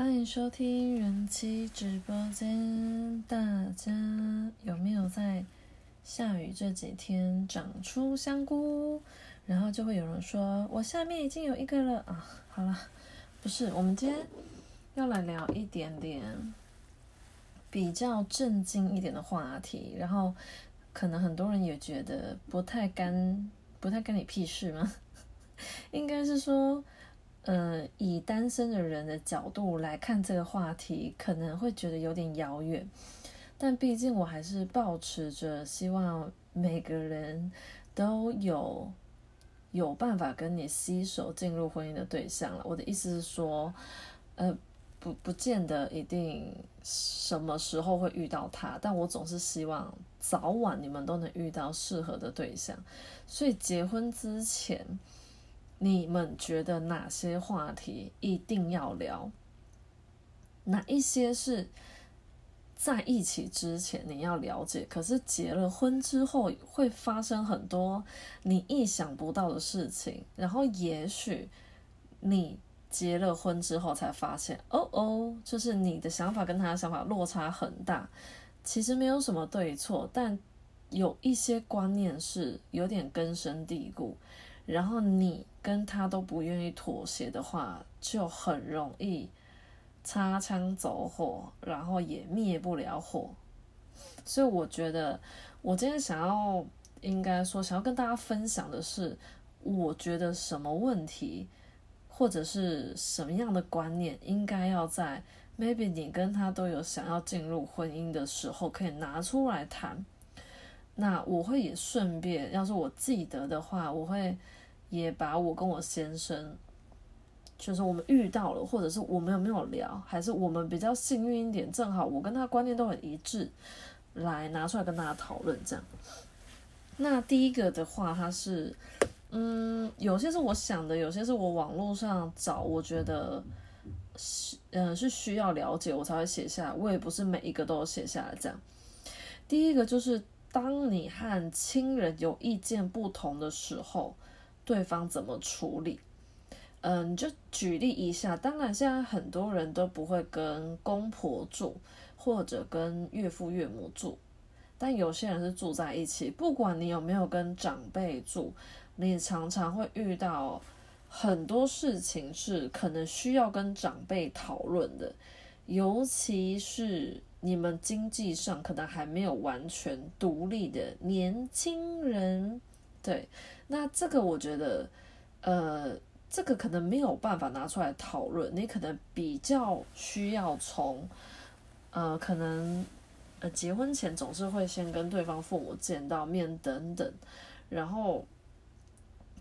欢迎收听人气直播间。大家有没有在下雨这几天长出香菇？然后就会有人说我下面已经有一个了啊。好了，不是，我们今天要来聊一点点比较震惊一点的话题。然后可能很多人也觉得不太干，不太干你屁事吗？应该是说。呃，以单身的人的角度来看这个话题，可能会觉得有点遥远。但毕竟我还是保持着希望每个人都有有办法跟你携手进入婚姻的对象了。我的意思是说，呃，不不见得一定什么时候会遇到他，但我总是希望早晚你们都能遇到适合的对象。所以结婚之前。你们觉得哪些话题一定要聊？哪一些是在一起之前你要了解，可是结了婚之后会发生很多你意想不到的事情，然后也许你结了婚之后才发现，哦哦，就是你的想法跟他的想法落差很大。其实没有什么对错，但有一些观念是有点根深蒂固。然后你跟他都不愿意妥协的话，就很容易擦枪走火，然后也灭不了火。所以我觉得，我今天想要，应该说想要跟大家分享的是，我觉得什么问题，或者是什么样的观念，应该要在 maybe 你跟他都有想要进入婚姻的时候，可以拿出来谈。那我会也顺便，要是我记得的话，我会。也把我跟我先生，就是我们遇到了，或者是我们有没有聊，还是我们比较幸运一点，正好我跟他观念都很一致，来拿出来跟大家讨论这样。那第一个的话，他是，嗯，有些是我想的，有些是我网络上找，我觉得是，嗯，是需要了解我才会写下来，我也不是每一个都有写下来这样。第一个就是，当你和亲人有意见不同的时候。对方怎么处理？嗯，就举例一下。当然，现在很多人都不会跟公婆住，或者跟岳父岳母住，但有些人是住在一起。不管你有没有跟长辈住，你常常会遇到很多事情是可能需要跟长辈讨论的，尤其是你们经济上可能还没有完全独立的年轻人。对，那这个我觉得，呃，这个可能没有办法拿出来讨论。你可能比较需要从，呃，可能，呃，结婚前总是会先跟对方父母见到面等等。然后，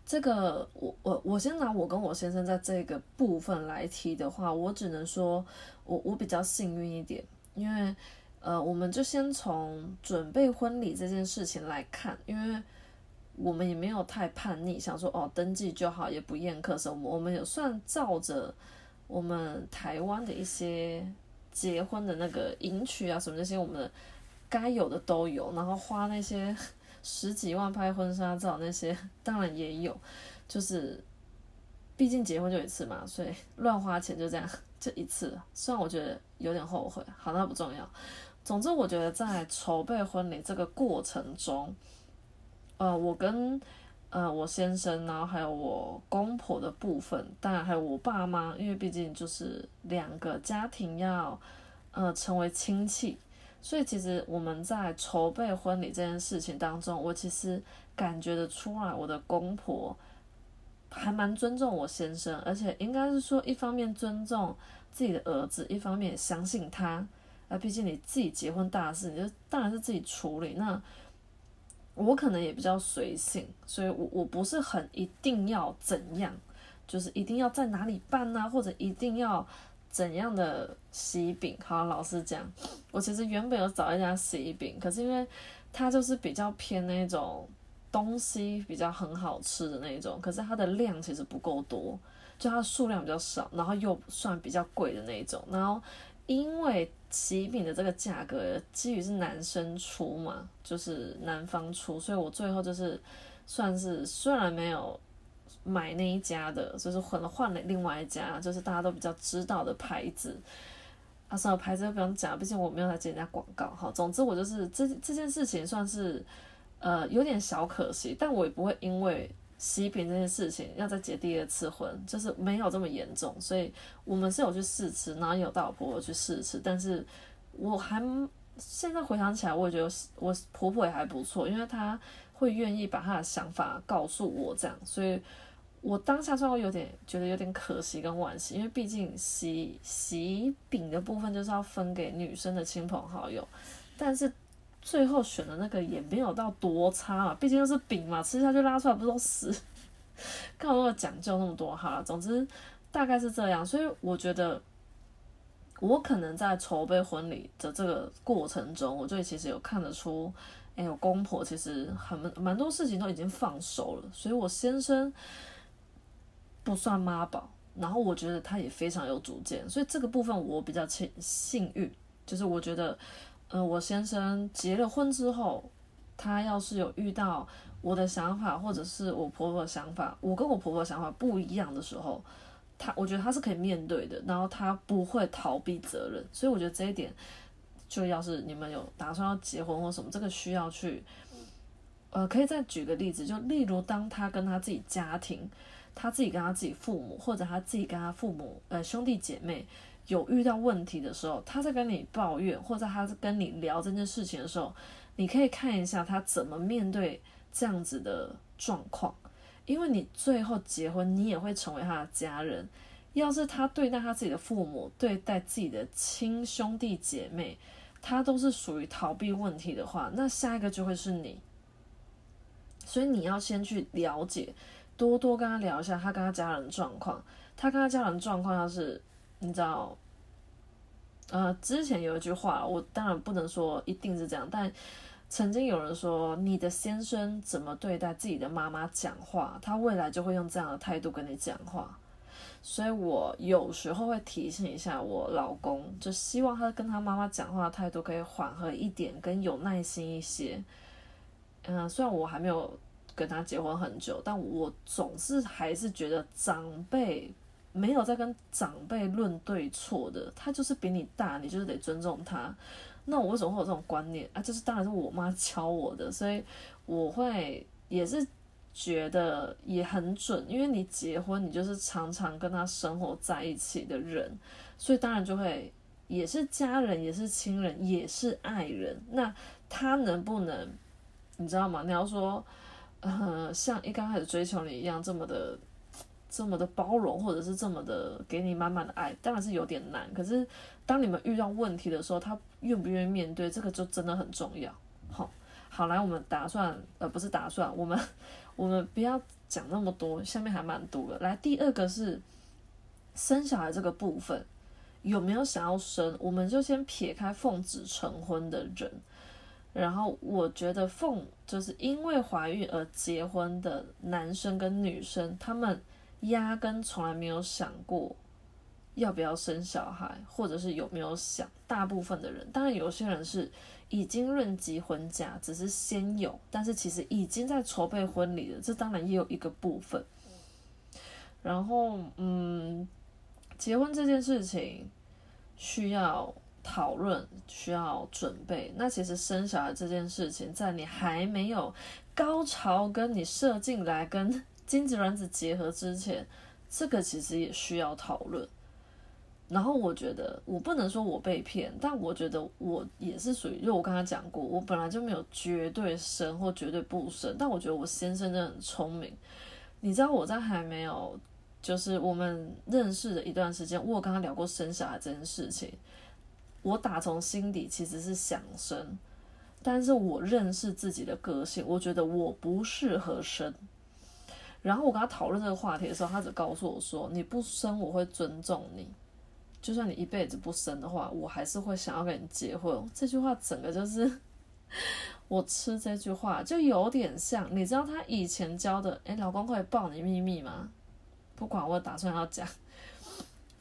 这个我我我先拿我跟我先生在这个部分来提的话，我只能说我我比较幸运一点，因为，呃，我们就先从准备婚礼这件事情来看，因为。我们也没有太叛逆，想说哦登记就好，也不验课什么。我们有算照着我们台湾的一些结婚的那个迎娶啊什么那些，我们该有的都有。然后花那些十几万拍婚纱照那些，当然也有。就是毕竟结婚就一次嘛，所以乱花钱就这样就一次。虽然我觉得有点后悔，好那不重要。总之，我觉得在筹备婚礼这个过程中。呃，我跟呃我先生，然后还有我公婆的部分，当然还有我爸妈，因为毕竟就是两个家庭要呃成为亲戚，所以其实我们在筹备婚礼这件事情当中，我其实感觉得出来，我的公婆还蛮尊重我先生，而且应该是说一方面尊重自己的儿子，一方面也相信他，啊，毕竟你自己结婚大事，你就当然是自己处理那。我可能也比较随性，所以我我不是很一定要怎样，就是一定要在哪里办呢，或者一定要怎样的喜饼。好，老实讲，我其实原本有找一家喜饼，可是因为它就是比较偏那种东西比较很好吃的那种，可是它的量其实不够多，就它数量比较少，然后又算比较贵的那种，然后。因为喜饼的这个价格基于是男生出嘛，就是男方出，所以我最后就是算是虽然没有买那一家的，就是可能换了另外一家，就是大家都比较知道的牌子。啊，算了，牌子就不用讲，毕竟我没有来接人家广告哈。总之，我就是这这件事情算是呃有点小可惜，但我也不会因为喜饼这件事情要再结第二次婚，就是没有这么严重。所以我们是有去试吃，然后有带我婆婆去试吃，但是我还现在回想起来，我也觉得我婆婆也还不错，因为她会愿意把她的想法告诉我这样，所以。我当下稍微有点觉得有点可惜跟惋惜，因为毕竟喜喜饼的部分就是要分给女生的亲朋好友，但是最后选的那个也没有到多差嘛，毕竟又是饼嘛，吃下去拉出来不都死？干嘛那么讲究那么多哈？总之大概是这样，所以我觉得我可能在筹备婚礼的这个过程中，我就其实有看得出，哎，我公婆其实很蛮多事情都已经放手了，所以我先生。不算妈宝，然后我觉得他也非常有主见，所以这个部分我比较幸幸运，就是我觉得，呃，我先生结了婚之后，他要是有遇到我的想法或者是我婆婆的想法，我跟我婆婆想法不一样的时候，他我觉得他是可以面对的，然后他不会逃避责任，所以我觉得这一点，就要是你们有打算要结婚或什么，这个需要去，呃，可以再举个例子，就例如当他跟他自己家庭。他自己跟他自己父母，或者他自己跟他父母，呃，兄弟姐妹有遇到问题的时候，他在跟你抱怨，或者他在跟你聊这件事情的时候，你可以看一下他怎么面对这样子的状况，因为你最后结婚，你也会成为他的家人。要是他对待他自己的父母，对待自己的亲兄弟姐妹，他都是属于逃避问题的话，那下一个就会是你。所以你要先去了解。多多跟他聊一下他跟他家人状况，他跟他家人状况要是你知道，呃，之前有一句话，我当然不能说一定是这样，但曾经有人说，你的先生怎么对待自己的妈妈讲话，他未来就会用这样的态度跟你讲话。所以我有时候会提醒一下我老公，就希望他跟他妈妈讲话的态度可以缓和一点，跟有耐心一些。嗯，虽然我还没有。跟他结婚很久，但我总是还是觉得长辈没有在跟长辈论对错的，他就是比你大，你就是得尊重他。那我为什么会有这种观念啊？就是当然是我妈教我的，所以我会也是觉得也很准，因为你结婚，你就是常常跟他生活在一起的人，所以当然就会也是家人，也是亲人，也是爱人。那他能不能，你知道吗？你要说。呃，像一刚开始追求你一样这么的，这么的包容，或者是这么的给你满满的爱，当然是有点难。可是当你们遇到问题的时候，他愿不愿意面对，这个就真的很重要。好，好来，我们打算，呃，不是打算，我们我们不要讲那么多，下面还蛮多的。来，第二个是生小孩这个部分，有没有想要生？我们就先撇开奉子成婚的人。然后我觉得凤就是因为怀孕而结婚的男生跟女生，他们压根从来没有想过要不要生小孩，或者是有没有想。大部分的人，当然有些人是已经论及婚嫁，只是先有，但是其实已经在筹备婚礼了。这当然也有一个部分。然后，嗯，结婚这件事情需要。讨论需要准备，那其实生小孩这件事情，在你还没有高潮跟你射进来跟精子卵子结合之前，这个其实也需要讨论。然后我觉得我不能说我被骗，但我觉得我也是属于，因为我刚才讲过，我本来就没有绝对生或绝对不生，但我觉得我先生真的很聪明。你知道我在还没有就是我们认识的一段时间，我有跟他聊过生小孩这件事情。我打从心底其实是想生，但是我认识自己的个性，我觉得我不适合生。然后我跟他讨论这个话题的时候，他只告诉我说：“你不生，我会尊重你；就算你一辈子不生的话，我还是会想要跟你结婚。”这句话整个就是 我吃这句话，就有点像你知道他以前教的：“哎，老公可以爆你秘密吗？”不管我打算要讲，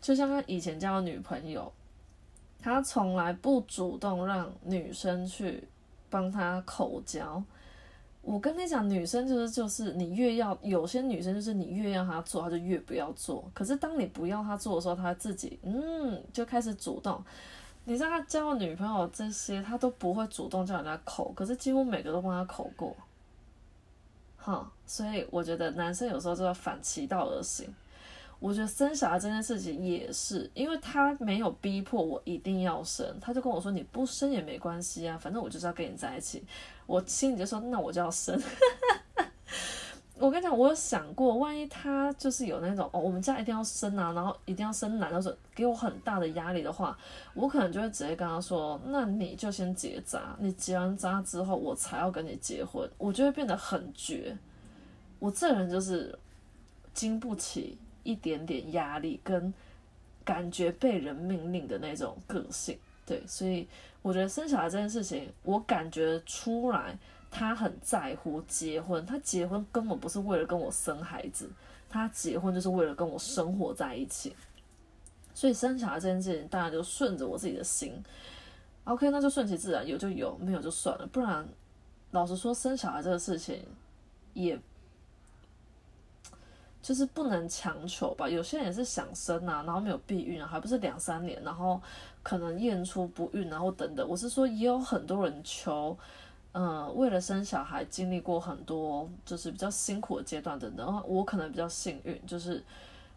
就像他以前交的女朋友。他从来不主动让女生去帮他口交，我跟你讲，女生就是就是你越要，有些女生就是你越要她做，她就越不要做。可是当你不要她做的时候，她自己嗯就开始主动。你知道他交女朋友这些，他都不会主动叫人家口，可是几乎每个都帮他口过。哈，所以我觉得男生有时候就要反其道而行。我觉得生小孩这件事情也是，因为他没有逼迫我一定要生，他就跟我说你不生也没关系啊，反正我就是要跟你在一起。我心里就说那我就要生。我跟你讲，我有想过，万一他就是有那种哦，我们家一定要生啊，然后一定要生男的时候，给我很大的压力的话，我可能就会直接跟他说，那你就先结扎，你结完扎之后，我才要跟你结婚，我就会变得很绝。我这人就是经不起一点点压力跟感觉被人命令的那种个性，对，所以我觉得生小孩这件事情，我感觉出来。他很在乎结婚，他结婚根本不是为了跟我生孩子，他结婚就是为了跟我生活在一起。所以生小孩这件事情，当然就顺着我自己的心。OK，那就顺其自然，有就有，没有就算了。不然，老实说，生小孩这个事情，也就是不能强求吧。有些人也是想生啊，然后没有避孕啊，还不是两三年，然后可能验出不孕，然后等等。我是说，也有很多人求。嗯，为了生小孩，经历过很多就是比较辛苦的阶段等等。我可能比较幸运，就是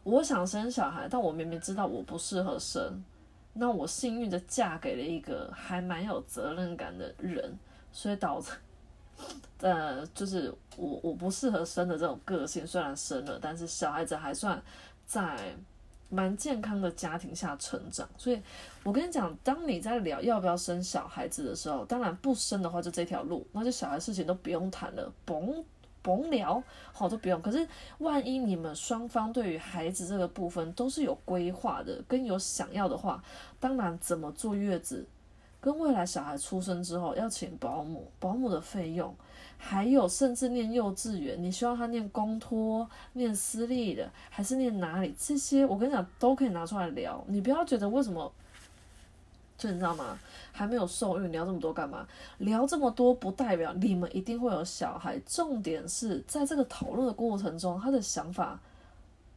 我想生小孩，但我明明知道我不适合生，那我幸运的嫁给了一个还蛮有责任感的人，所以导致呃，就是我我不适合生的这种个性，虽然生了，但是小孩子还算在。蛮健康的家庭下成长，所以我跟你讲，当你在聊要不要生小孩子的时候，当然不生的话就这条路，那就小孩事情都不用谈了，甭甭聊，好都不用。可是万一你们双方对于孩子这个部分都是有规划的，跟有想要的话，当然怎么坐月子，跟未来小孩出生之后要请保姆，保姆的费用。还有，甚至念幼稚园，你希望他念公托、念私立的，还是念哪里？这些我跟你讲，都可以拿出来聊。你不要觉得为什么，就你知道吗？还没有受孕，聊这么多干嘛？聊这么多不代表你们一定会有小孩。重点是在这个讨论的过程中，他的想法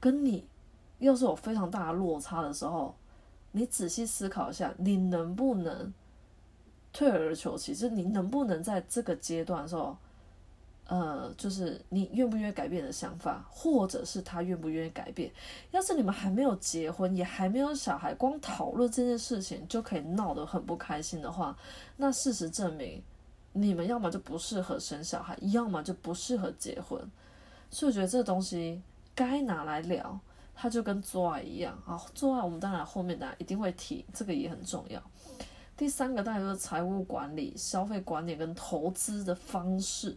跟你要是有非常大的落差的时候，你仔细思考一下，你能不能退而求其次？你能不能在这个阶段的时候？呃，就是你愿不愿意改变的想法，或者是他愿不愿意改变。要是你们还没有结婚，也还没有小孩，光讨论这件事情就可以闹得很不开心的话，那事实证明，你们要么就不适合生小孩，要么就不适合结婚。所以我觉得这东西该拿来聊，它就跟做爱一样啊。做爱我们当然后面大家一定会提，这个也很重要。第三个大家就是财务管理、消费管理跟投资的方式。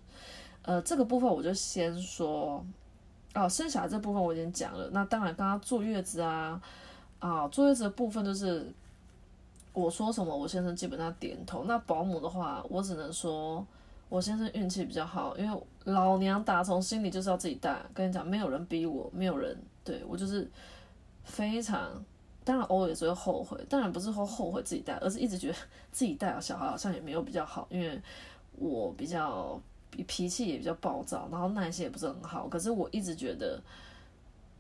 呃，这个部分我就先说，哦，生小孩这部分我已经讲了。那当然，刚刚坐月子啊，啊，坐月子的部分就是我说什么，我先生基本上点头。那保姆的话，我只能说我先生运气比较好，因为老娘打从心里就是要自己带。跟你讲，没有人逼我，没有人对我就是非常，当然偶尔也是会后悔，当然不是说后悔自己带，而是一直觉得 自己带小孩好像也没有比较好，因为我比较。脾气也比较暴躁，然后耐心也不是很好。可是我一直觉得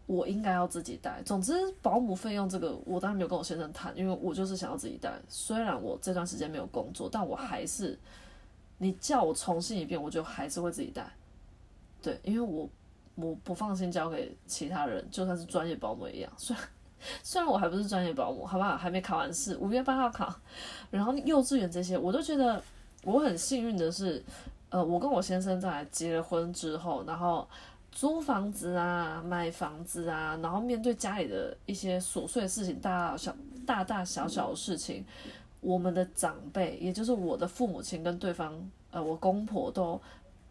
我应该要自己带。总之，保姆费用这个我当然没有跟我先生谈，因为我就是想要自己带。虽然我这段时间没有工作，但我还是你叫我重新一遍，我就还是会自己带。对，因为我我不放心交给其他人，就算是专业保姆一样。虽然虽然我还不是专业保姆，好不好？还没考完试，五月八号考。然后幼稚园这些，我都觉得我很幸运的是。呃，我跟我先生在结了婚之后，然后租房子啊、买房子啊，然后面对家里的一些琐碎的事情，大大小大大小小的事情，我们的长辈，也就是我的父母亲跟对方，呃，我公婆都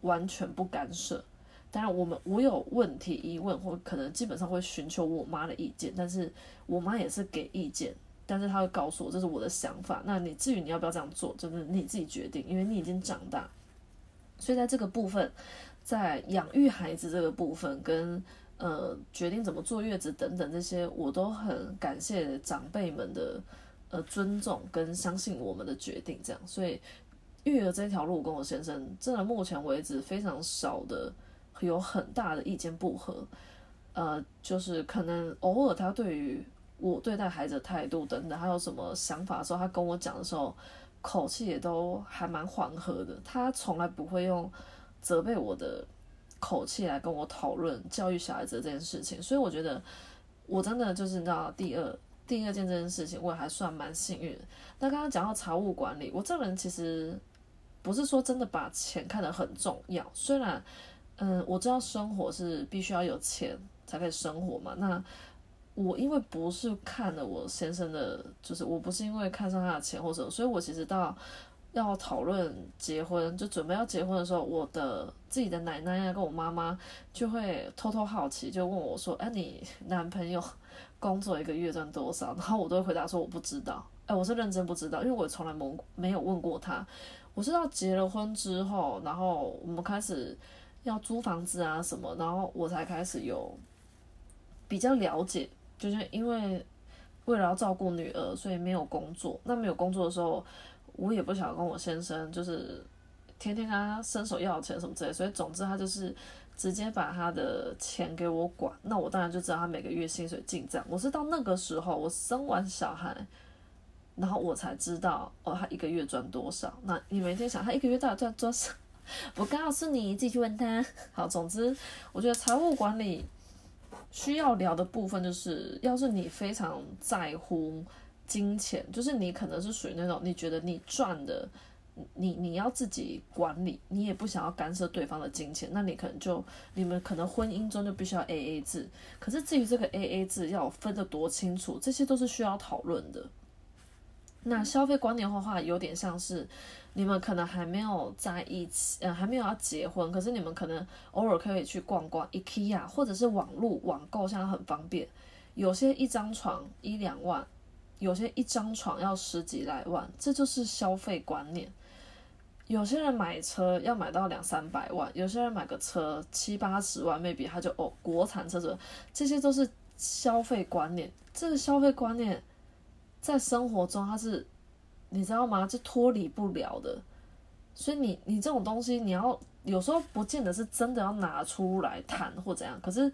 完全不干涉。当然，我们我有问题疑问，或可能基本上会寻求我妈的意见，但是我妈也是给意见，但是她会告诉我这是我的想法。那你至于你要不要这样做，真的你自己决定，因为你已经长大。所以在这个部分，在养育孩子这个部分，跟呃决定怎么坐月子等等这些，我都很感谢长辈们的呃尊重跟相信我们的决定。这样，所以育儿这条路，跟我先生真的目前为止非常少的有很大的意见不合。呃，就是可能偶尔他对于我对待孩子的态度等等，还有什么想法的时候，他跟我讲的时候，口气也都还蛮缓和的。他从来不会用责备我的口气来跟我讨论教育小孩子这件事情。所以我觉得我真的就是那第二第二件这件事情，我也还算蛮幸运。那刚刚讲到财务管理，我这个人其实不是说真的把钱看得很重要，虽然嗯，我知道生活是必须要有钱。才可以生活嘛？那我因为不是看了我先生的，就是我不是因为看上他的钱或者，所以我其实到要讨论结婚，就准备要结婚的时候，我的自己的奶奶呀跟我妈妈就会偷偷好奇，就问我说：“哎，你男朋友 工作一个月赚多少？”然后我都会回答说：“我不知道。”哎，我是认真不知道，因为我从来没没有问过他。我是到结了婚之后，然后我们开始要租房子啊什么，然后我才开始有。比较了解，就是因为为了要照顾女儿，所以没有工作。那没有工作的时候，我也不想跟我先生就是天天跟他伸手要钱什么之类。所以总之，他就是直接把他的钱给我管。那我当然就知道他每个月薪水进账。我是到那个时候，我生完小孩，然后我才知道哦，他一个月赚多少。那你每天想他一个月到底赚多少？我告诉你，自己去问他。好，总之，我觉得财务管理。需要聊的部分就是，要是你非常在乎金钱，就是你可能是属于那种你觉得你赚的，你你要自己管理，你也不想要干涉对方的金钱，那你可能就你们可能婚姻中就必须要 A A 制。可是至于这个 A A 制要分得多清楚，这些都是需要讨论的。那消费观念的话，有点像是。你们可能还没有在一起，呃，还没有要结婚，可是你们可能偶尔可以去逛逛 IKEA，或者是网络网购，现在很方便。有些一张床一两万，有些一张床要十几来万，这就是消费观念。有些人买车要买到两三百万，有些人买个车七八十万，maybe 他就哦，国产车子，这些都是消费观念。这个消费观念在生活中它是。你知道吗？这脱离不了的，所以你你这种东西，你要有时候不见得是真的要拿出来谈或怎样。可是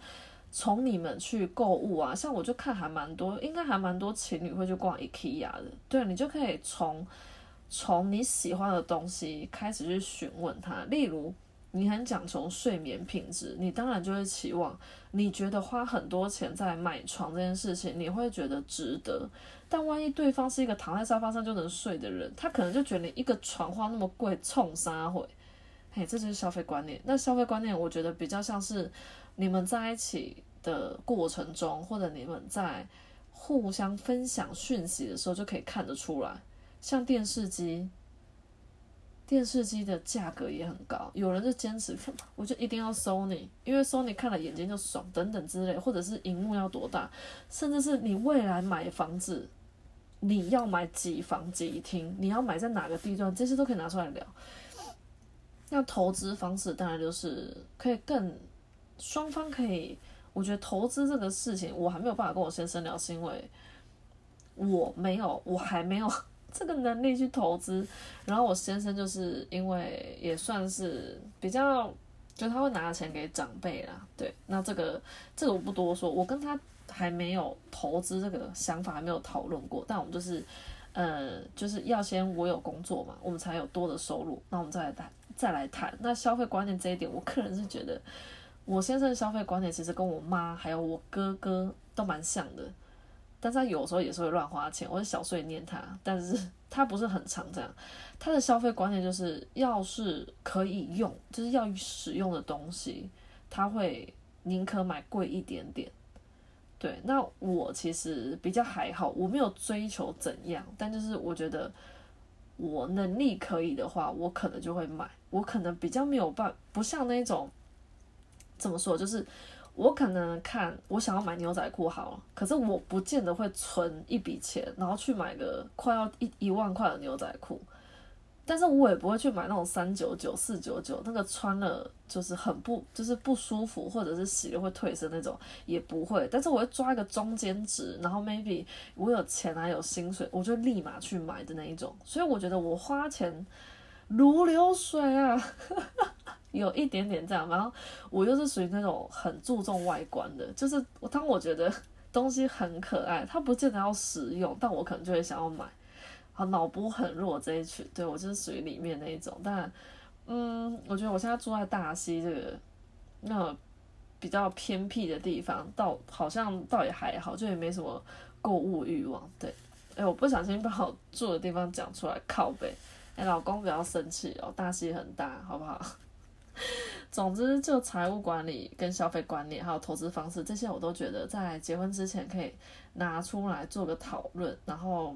从你们去购物啊，像我就看还蛮多，应该还蛮多情侣会去逛 IKEA 的。对，你就可以从从你喜欢的东西开始去询问他，例如。你很讲求睡眠品质，你当然就会期望，你觉得花很多钱在买床这件事情，你会觉得值得。但万一对方是一个躺在沙发上就能睡的人，他可能就觉得你一个床花那么贵，冲啥会？嘿，这就是消费观念。那消费观念，我觉得比较像是你们在一起的过程中，或者你们在互相分享讯息的时候，就可以看得出来，像电视机。电视机的价格也很高，有人就坚持，我就一定要 Sony，因为 Sony 看了眼睛就爽，等等之类，或者是荧幕要多大，甚至是你未来买房子，你要买几房几厅，你要买在哪个地段，这些都可以拿出来聊。那投资方式当然就是可以更双方可以，我觉得投资这个事情，我还没有办法跟我先生聊，是因为我没有，我还没有。这个能力去投资，然后我先生就是因为也算是比较，就他会拿钱给长辈啦，对，那这个这个我不多说，我跟他还没有投资这个想法还没有讨论过，但我们就是，呃，就是要先我有工作嘛，我们才有多的收入，那我们再来谈再来谈，那消费观念这一点，我个人是觉得，我先生的消费观念其实跟我妈还有我哥哥都蛮像的。但是他有时候也是会乱花钱，我是小碎念他，但是他不是很常这样。他的消费观念就是，要是可以用，就是要使用的东西，他会宁可买贵一点点。对，那我其实比较还好，我没有追求怎样，但就是我觉得我能力可以的话，我可能就会买。我可能比较没有办，不像那种怎么说，就是。我可能看我想要买牛仔裤好了，可是我不见得会存一笔钱，然后去买个快要一一万块的牛仔裤，但是我也不会去买那种三九九、四九九，那个穿了就是很不就是不舒服，或者是洗了会褪色那种，也不会。但是我会抓一个中间值，然后 maybe 我有钱啊有薪水，我就立马去买的那一种。所以我觉得我花钱如流水啊，有一点点这样。然后我又是属于那种很注重外观的，就是当我觉得东西很可爱，它不见得要实用，但我可能就会想要买。好，脑波很弱这一群，对我就是属于里面那一种。但嗯，我觉得我现在住在大溪这个那比较偏僻的地方，倒好像倒也还好，就也没什么购物欲望。对，哎，我不小心把我住的地方讲出来，靠背。哎，老公不要生气哦，大溪很大，好不好？总之，就财务管理、跟消费观念，还有投资方式这些，我都觉得在结婚之前可以拿出来做个讨论，然后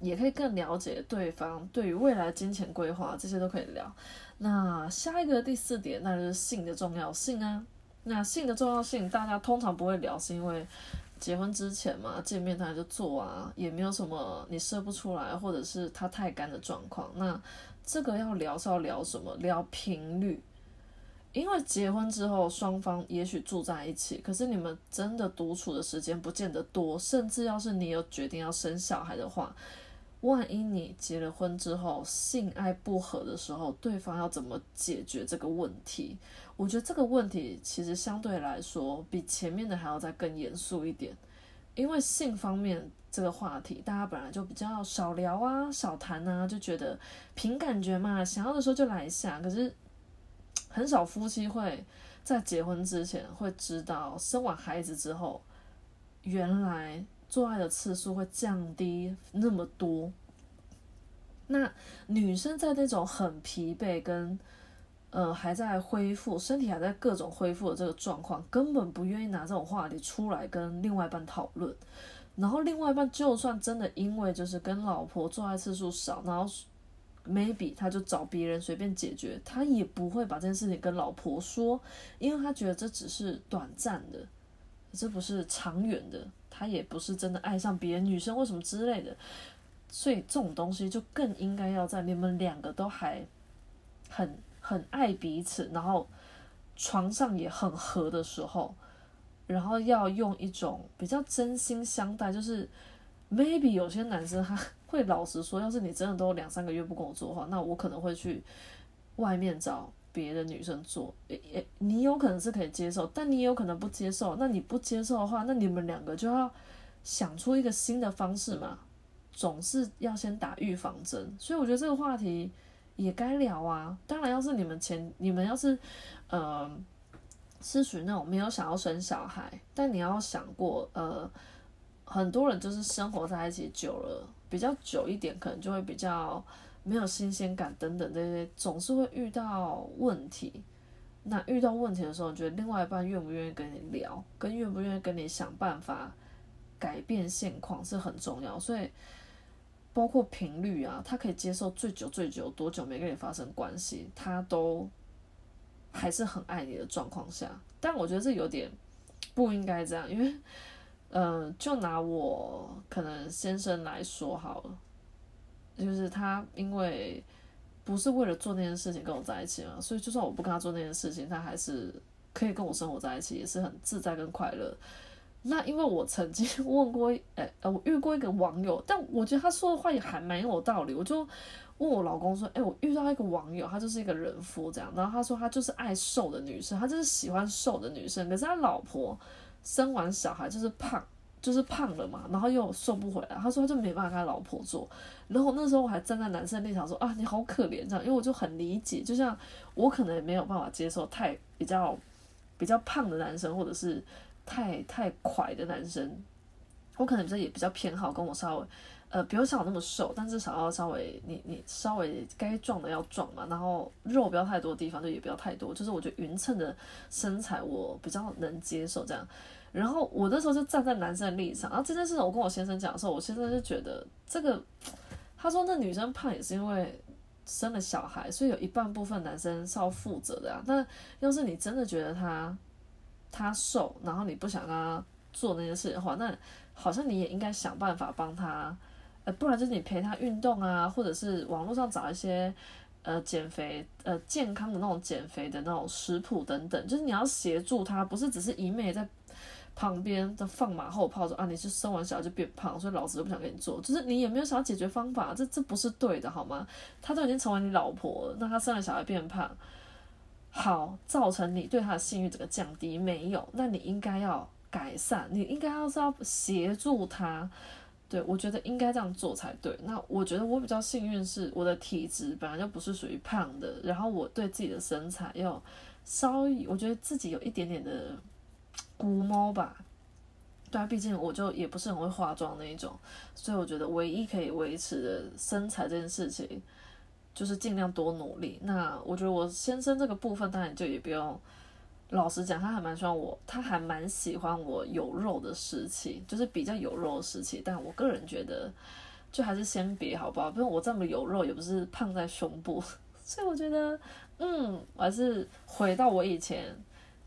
也可以更了解对方对于未来金钱规划，这些都可以聊。那下一个第四点，那就是性的重要性啊。那性的重要性，大家通常不会聊，是因为。结婚之前嘛，见面他就做啊，也没有什么你射不出来，或者是他太干的状况。那这个要聊是要聊什么？聊频率，因为结婚之后双方也许住在一起，可是你们真的独处的时间不见得多，甚至要是你有决定要生小孩的话。万一你结了婚之后性爱不和的时候，对方要怎么解决这个问题？我觉得这个问题其实相对来说比前面的还要再更严肃一点，因为性方面这个话题大家本来就比较少聊啊、少谈啊，就觉得凭感觉嘛，想要的时候就来一下。可是很少夫妻会在结婚之前会知道，生完孩子之后原来。做爱的次数会降低那么多，那女生在那种很疲惫跟呃还在恢复，身体还在各种恢复的这个状况，根本不愿意拿这种话题出来跟另外一半讨论。然后另外一半就算真的因为就是跟老婆做爱次数少，然后 maybe 他就找别人随便解决，他也不会把这件事情跟老婆说，因为他觉得这只是短暂的，这不是长远的。他也不是真的爱上别人女生，为什么之类的，所以这种东西就更应该要在你们两个都还很很爱彼此，然后床上也很合的时候，然后要用一种比较真心相待，就是 maybe 有些男生他会老实说，要是你真的都两三个月不跟我做的话，那我可能会去外面找。别的女生做，也也，你有可能是可以接受，但你也有可能不接受。那你不接受的话，那你们两个就要想出一个新的方式嘛，总是要先打预防针。所以我觉得这个话题也该聊啊。当然，要是你们前你们要是呃是属于那种没有想要生小孩，但你要想过，呃，很多人就是生活在一起久了，比较久一点，可能就会比较。没有新鲜感等等这些，总是会遇到问题。那遇到问题的时候，你觉得另外一半愿不愿意跟你聊，跟愿不愿意跟你想办法改变现况是很重要。所以，包括频率啊，他可以接受最久最久多久没跟你发生关系，他都还是很爱你的状况下。但我觉得这有点不应该这样，因为，嗯，就拿我可能先生来说好了。就是他，因为不是为了做那件事情跟我在一起嘛，所以就算我不跟他做那件事情，他还是可以跟我生活在一起，也是很自在跟快乐。那因为我曾经 问过，诶，呃，我遇过一个网友，但我觉得他说的话也还蛮有道理。我就问我老公说，诶，我遇到一个网友，他就是一个人夫这样，然后他说他就是爱瘦的女生，他就是喜欢瘦的女生，可是他老婆生完小孩就是胖。就是胖了嘛，然后又瘦不回来。他说他就没办法跟他老婆做。然后那时候我还站在男生立场说啊，你好可怜这样，因为我就很理解，就像我可能也没有办法接受太比较比较胖的男生，或者是太太快的男生。我可能这也比较偏好跟我稍微呃，不用像我那么瘦，但至少要稍微你你稍微该壮的要壮嘛，然后肉不要太多的地方就也不要太多，就是我觉得匀称的身材我比较能接受这样。然后我那时候就站在男生的立场，然后这件事我跟我先生讲的时候，我先生就觉得这个，他说那女生胖也是因为生了小孩，所以有一半部分男生是要负责的啊。那要是你真的觉得他他瘦，然后你不想跟他做那件事的话，那好像你也应该想办法帮他，呃，不然就是你陪他运动啊，或者是网络上找一些呃减肥呃健康的那种减肥的那种食谱等等，就是你要协助他，不是只是一昧在。旁边的放马后炮说啊，你是生完小孩就变胖，所以老子都不想跟你做。就是你有没有想要解决方法？这这不是对的，好吗？他都已经成为你老婆了，那他生了小孩变胖，好造成你对他的信誉整个降低没有？那你应该要改善，你应该要是要协助他。对我觉得应该这样做才对。那我觉得我比较幸运是我的体质本来就不是属于胖的，然后我对自己的身材又稍微，我觉得自己有一点点的。估猫吧，对啊，毕竟我就也不是很会化妆那一种，所以我觉得唯一可以维持的身材这件事情，就是尽量多努力。那我觉得我先生这个部分当然就也不用，老实讲，他还蛮喜欢我，他还蛮喜欢我有肉的时期，就是比较有肉的时期。但我个人觉得，就还是先别好不好？不用我这么有肉，也不是胖在胸部，所以我觉得，嗯，我还是回到我以前。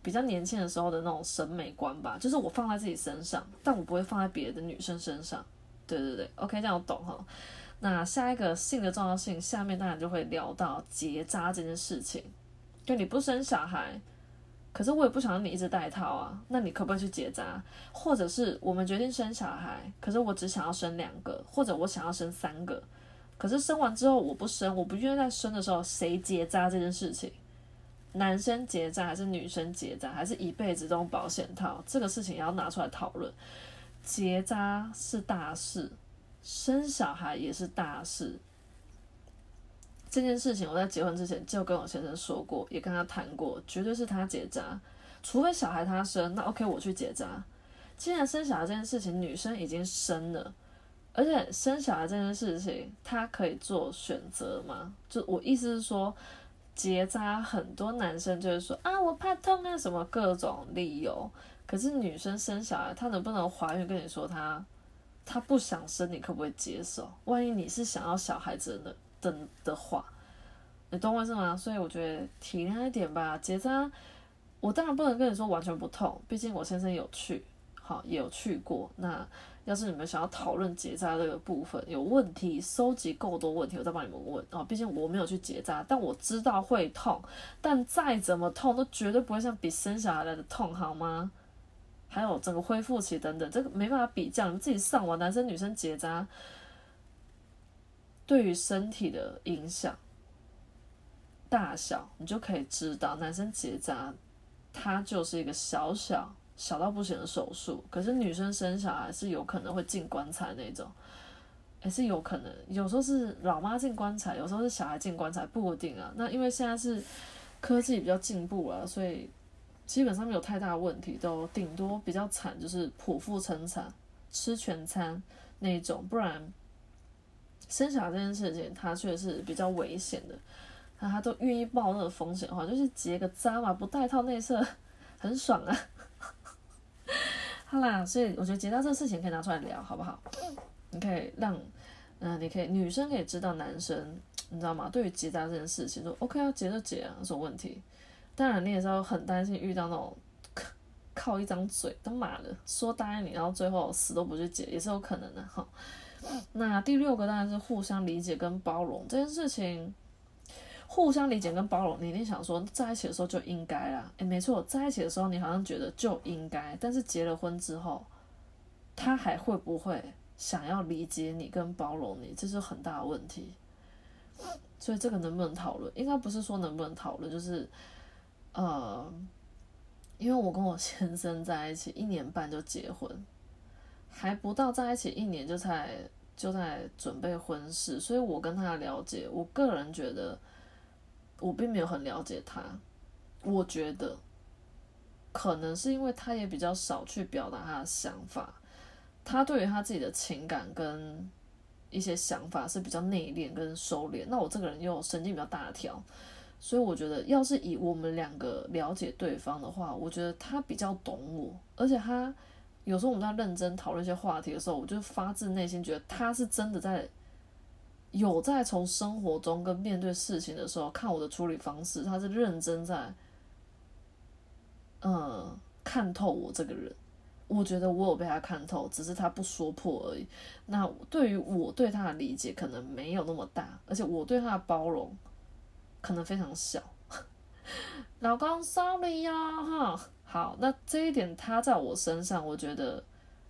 比较年轻的时候的那种审美观吧，就是我放在自己身上，但我不会放在别的女生身上。对对对，OK，这样我懂哈。那下一个性的重要性，下面当然就会聊到结扎这件事情。就你不生小孩，可是我也不想让你一直戴套啊，那你可不可以去结扎？或者是我们决定生小孩，可是我只想要生两个，或者我想要生三个，可是生完之后我不生，我不愿意在生的时候谁结扎这件事情？男生结扎还是女生结扎，还是一辈子都用保险套？这个事情要拿出来讨论。结扎是大事，生小孩也是大事。这件事情我在结婚之前就跟我先生说过，也跟他谈过，绝对是他结扎，除非小孩他生，那 OK 我去结扎。既然生小孩这件事情女生已经生了，而且生小孩这件事情她可以做选择吗？就我意思是说。结扎很多男生就是说啊，我怕痛啊，什么各种理由。可是女生生小孩，她能不能怀孕？跟你说她，她不想生，你可不可以接受？万一你是想要小孩子的的的话，你懂我意思吗？所以我觉得体谅一点吧。结扎，我当然不能跟你说完全不痛，毕竟我先生有去，好也有去过。那。要是你们想要讨论结扎这个部分有问题，收集够多问题，我再帮你们问啊。毕竟我没有去结扎，但我知道会痛，但再怎么痛都绝对不会像比生小孩来的痛，好吗？还有整个恢复期等等，这个没办法比较，你们自己上网，男生女生结扎对于身体的影响大小，你就可以知道，男生结扎它就是一个小小。小到不行的手术，可是女生生小孩是有可能会进棺材那种，也是有可能。有时候是老妈进棺材，有时候是小孩进棺材，不一定啊。那因为现在是科技比较进步了，所以基本上没有太大问题，都顶多比较惨就是剖腹生产，吃全餐那种。不然生小孩这件事情，它却是比较危险的。那他都愿意冒那个风险的话，就是结个扎嘛，不带套内射 很爽啊。好啦，所以我觉得结扎这个事情可以拿出来聊，好不好？你可以让，嗯，你可以女生可以知道男生，你知道吗？对于结扎这件事情，说 OK 要结就结啊，有什么问题？当然你也是要很担心遇到那种靠一张嘴，他妈的说答应你，然后最后死都不去结，也是有可能的哈。那第六个当然是互相理解跟包容这件事情。互相理解跟包容，你一定想说在一起的时候就应该啦。诶，没错，在一起的时候你好像觉得就应该，但是结了婚之后，他还会不会想要理解你跟包容你，这是很大的问题。所以这个能不能讨论？应该不是说能不能讨论，就是呃，因为我跟我先生在一起一年半就结婚，还不到在一起一年就才就在准备婚事，所以我跟他了解，我个人觉得。我并没有很了解他，我觉得可能是因为他也比较少去表达他的想法，他对于他自己的情感跟一些想法是比较内敛跟收敛。那我这个人又神经比较大条，所以我觉得要是以我们两个了解对方的话，我觉得他比较懂我，而且他有时候我们在认真讨论一些话题的时候，我就发自内心觉得他是真的在。有在从生活中跟面对事情的时候看我的处理方式，他是认真在，嗯，看透我这个人。我觉得我有被他看透，只是他不说破而已。那对于我对他的理解可能没有那么大，而且我对他的包容可能非常小。老公，sorry 呀，哈，好，那这一点他在我身上，我觉得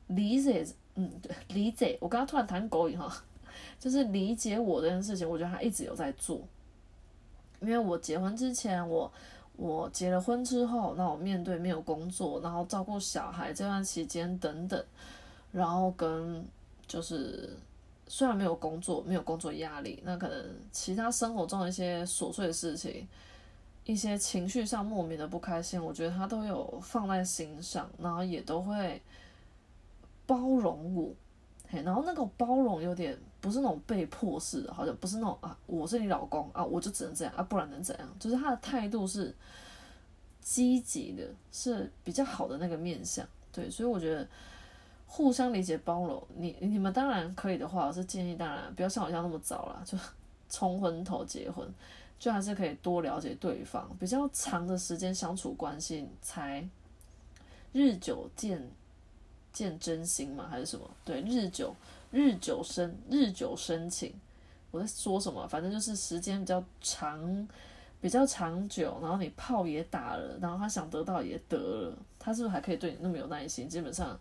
理解，嗯，对，理解。我刚刚突然谈狗语哈，就是理解我这件事情，我觉得他一直有在做。因为我结婚之前，我我结了婚之后，那我面对没有工作，然后照顾小孩这段期间等等，然后跟就是虽然没有工作，没有工作压力，那可能其他生活中的一些琐碎的事情。一些情绪上莫名的不开心，我觉得他都有放在心上，然后也都会包容我，嘿，然后那个包容有点不是那种被迫式的，好像不是那种啊，我是你老公啊，我就只能这样啊，不然能怎样？就是他的态度是积极的，是比较好的那个面相，对，所以我觉得互相理解包容，你你们当然可以的话，我是建议当然不要像我一样那么早了，就冲昏头结婚。就还是可以多了解对方，比较长的时间相处关系才日久见见真心嘛，还是什么？对，日久日久生日久生情。我在说什么？反正就是时间比较长，比较长久，然后你炮也打了，然后他想得到也得了，他是不是还可以对你那么有耐心？基本上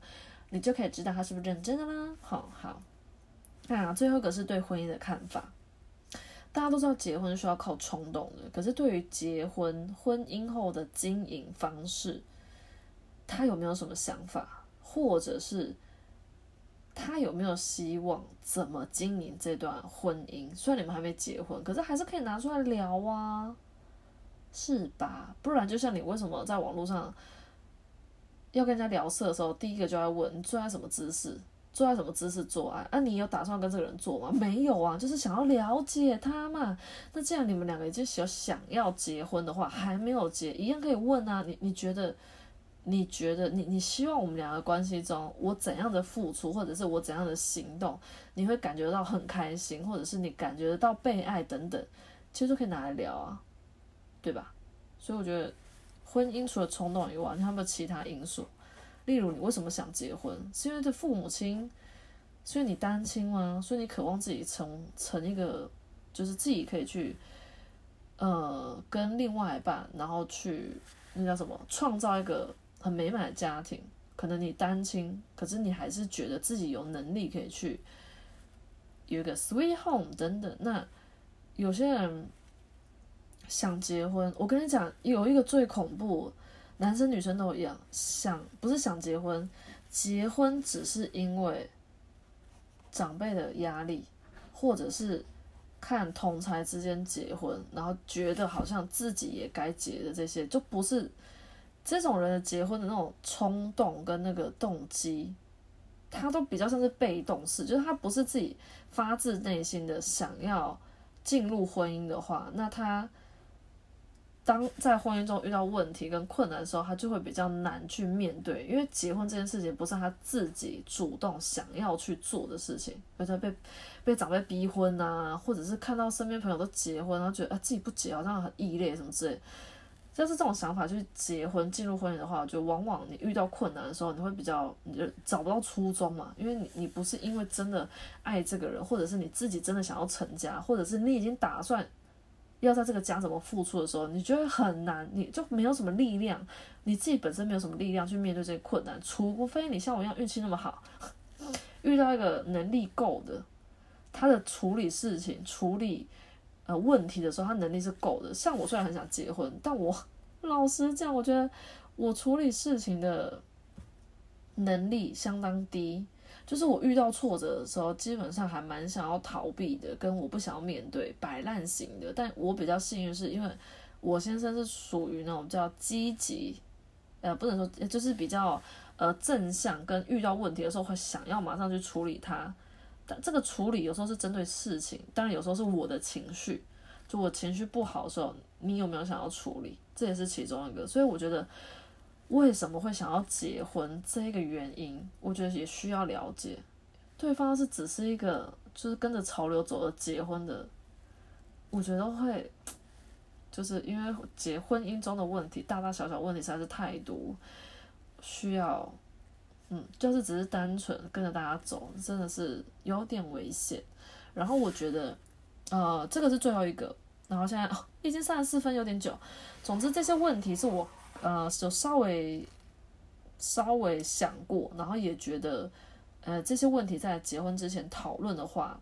你就可以知道他是不是认真的啦。好好，那最后一个是对婚姻的看法。大家都知道结婚需要靠冲动的，可是对于结婚婚姻后的经营方式，他有没有什么想法，或者是他有没有希望怎么经营这段婚姻？虽然你们还没结婚，可是还是可以拿出来聊啊，是吧？不然就像你为什么在网络上要跟人家聊色的时候，第一个就要问你坐在什么姿势？做在什么姿势做爱？啊，你有打算跟这个人做吗？没有啊，就是想要了解他嘛。那既然你们两个已经想想要结婚的话，还没有结，一样可以问啊。你你觉得？你觉得？你你希望我们两个关系中，我怎样的付出，或者是我怎样的行动，你会感觉到很开心，或者是你感觉得到被爱等等，其实都可以拿来聊啊，对吧？所以我觉得，婚姻除了冲动以外，你有没有其他因素？例如，你为什么想结婚？是因为这父母亲，所以你单亲吗？所以你渴望自己成成一个，就是自己可以去，呃，跟另外一半，然后去那叫什么，创造一个很美满的家庭。可能你单亲，可是你还是觉得自己有能力可以去有一个 sweet home 等等。那有些人想结婚，我跟你讲，有一个最恐怖。男生女生都一样，想不是想结婚，结婚只是因为长辈的压力，或者是看同才之间结婚，然后觉得好像自己也该结的这些，就不是这种人的结婚的那种冲动跟那个动机，他都比较像是被动式，就是他不是自己发自内心的想要进入婚姻的话，那他。当在婚姻中遇到问题跟困难的时候，他就会比较难去面对，因为结婚这件事情不是他自己主动想要去做的事情，而他被被长辈逼婚啊，或者是看到身边朋友都结婚，然后觉得啊自己不结好像很异类什么之类，就是这种想法就是结婚进入婚姻的话，就往往你遇到困难的时候，你会比较你就找不到初衷嘛，因为你你不是因为真的爱这个人，或者是你自己真的想要成家，或者是你已经打算。要在这个家怎么付出的时候，你觉得很难，你就没有什么力量，你自己本身没有什么力量去面对这些困难，除非你像我一样运气那么好，遇到一个能力够的，他的处理事情、处理呃问题的时候，他能力是够的。像我虽然很想结婚，但我老实讲，我觉得我处理事情的能力相当低。就是我遇到挫折的时候，基本上还蛮想要逃避的，跟我不想要面对摆烂型的。但我比较幸运，是因为我先生是属于那种比较积极，呃，不能说就是比较呃正向，跟遇到问题的时候会想要马上去处理它。但这个处理有时候是针对事情，当然有时候是我的情绪，就我情绪不好的时候，你有没有想要处理？这也是其中一个。所以我觉得。为什么会想要结婚？这个原因，我觉得也需要了解。对方是只是一个就是跟着潮流走的结婚的，我觉得会，就是因为结婚姻中的问题，大大小小问题实在是太多，需要，嗯，就是只是单纯跟着大家走，真的是有点危险。然后我觉得，呃，这个是最后一个。然后现在已经三十四分，有点久。总之这些问题是我。呃，就稍微稍微想过，然后也觉得，呃，这些问题在结婚之前讨论的话，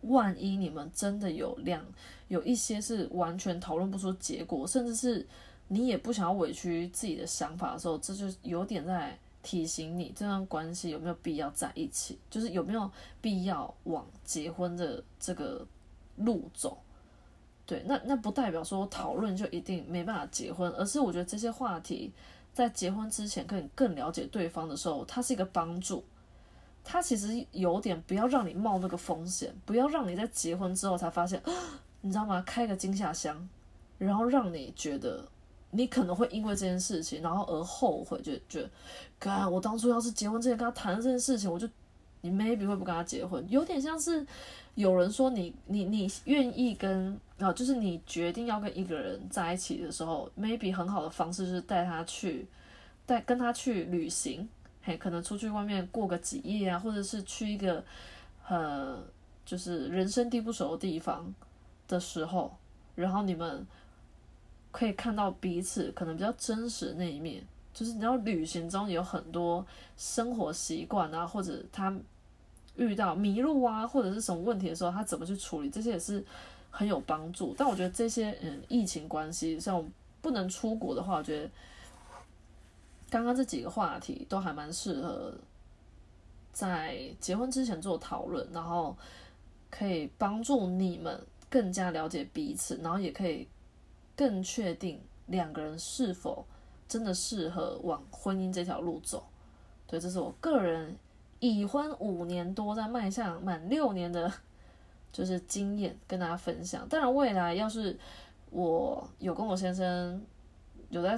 万一你们真的有两有一些是完全讨论不出结果，甚至是你也不想要委屈自己的想法的时候，这就有点在提醒你这段关系有没有必要在一起，就是有没有必要往结婚的这个路走。对，那那不代表说讨论就一定没办法结婚，而是我觉得这些话题在结婚之前可以更了解对方的时候，它是一个帮助。它其实有点不要让你冒那个风险，不要让你在结婚之后才发现，你知道吗？开个惊吓箱，然后让你觉得你可能会因为这件事情，然后而后悔，就觉，干我当初要是结婚之前跟他谈这件事情，我就你 maybe 会不跟他结婚，有点像是有人说你你你愿意跟。啊，就是你决定要跟一个人在一起的时候，maybe 很好的方式就是带他去，带跟他去旅行，嘿，可能出去外面过个几夜啊，或者是去一个，呃，就是人生地不熟的地方的时候，然后你们可以看到彼此可能比较真实的那一面，就是你知道旅行中有很多生活习惯啊，或者他遇到迷路啊，或者是什么问题的时候，他怎么去处理，这些也是。很有帮助，但我觉得这些嗯，疫情关系，像不能出国的话，我觉得刚刚这几个话题都还蛮适合在结婚之前做讨论，然后可以帮助你们更加了解彼此，然后也可以更确定两个人是否真的适合往婚姻这条路走。对，这是我个人已婚五年多，在迈向满六年的。就是经验跟大家分享。当然，未来要是我有跟我先生有在，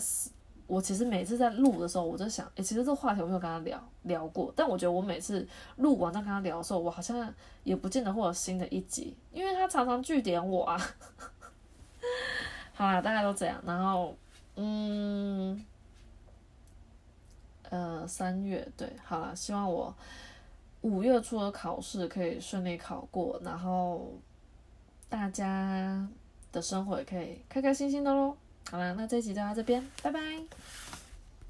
我其实每次在录的时候，我就想，诶，其实这个话题我没有跟他聊聊过。但我觉得我每次录完再跟他聊的时候，我好像也不见得会有新的一集，因为他常常据点我啊。好啦，大概都这样。然后，嗯，呃，三月对，好了，希望我。五月初的考试可以顺利考过，然后大家的生活也可以开开心心的喽。好了，那这一集就到这边，拜拜。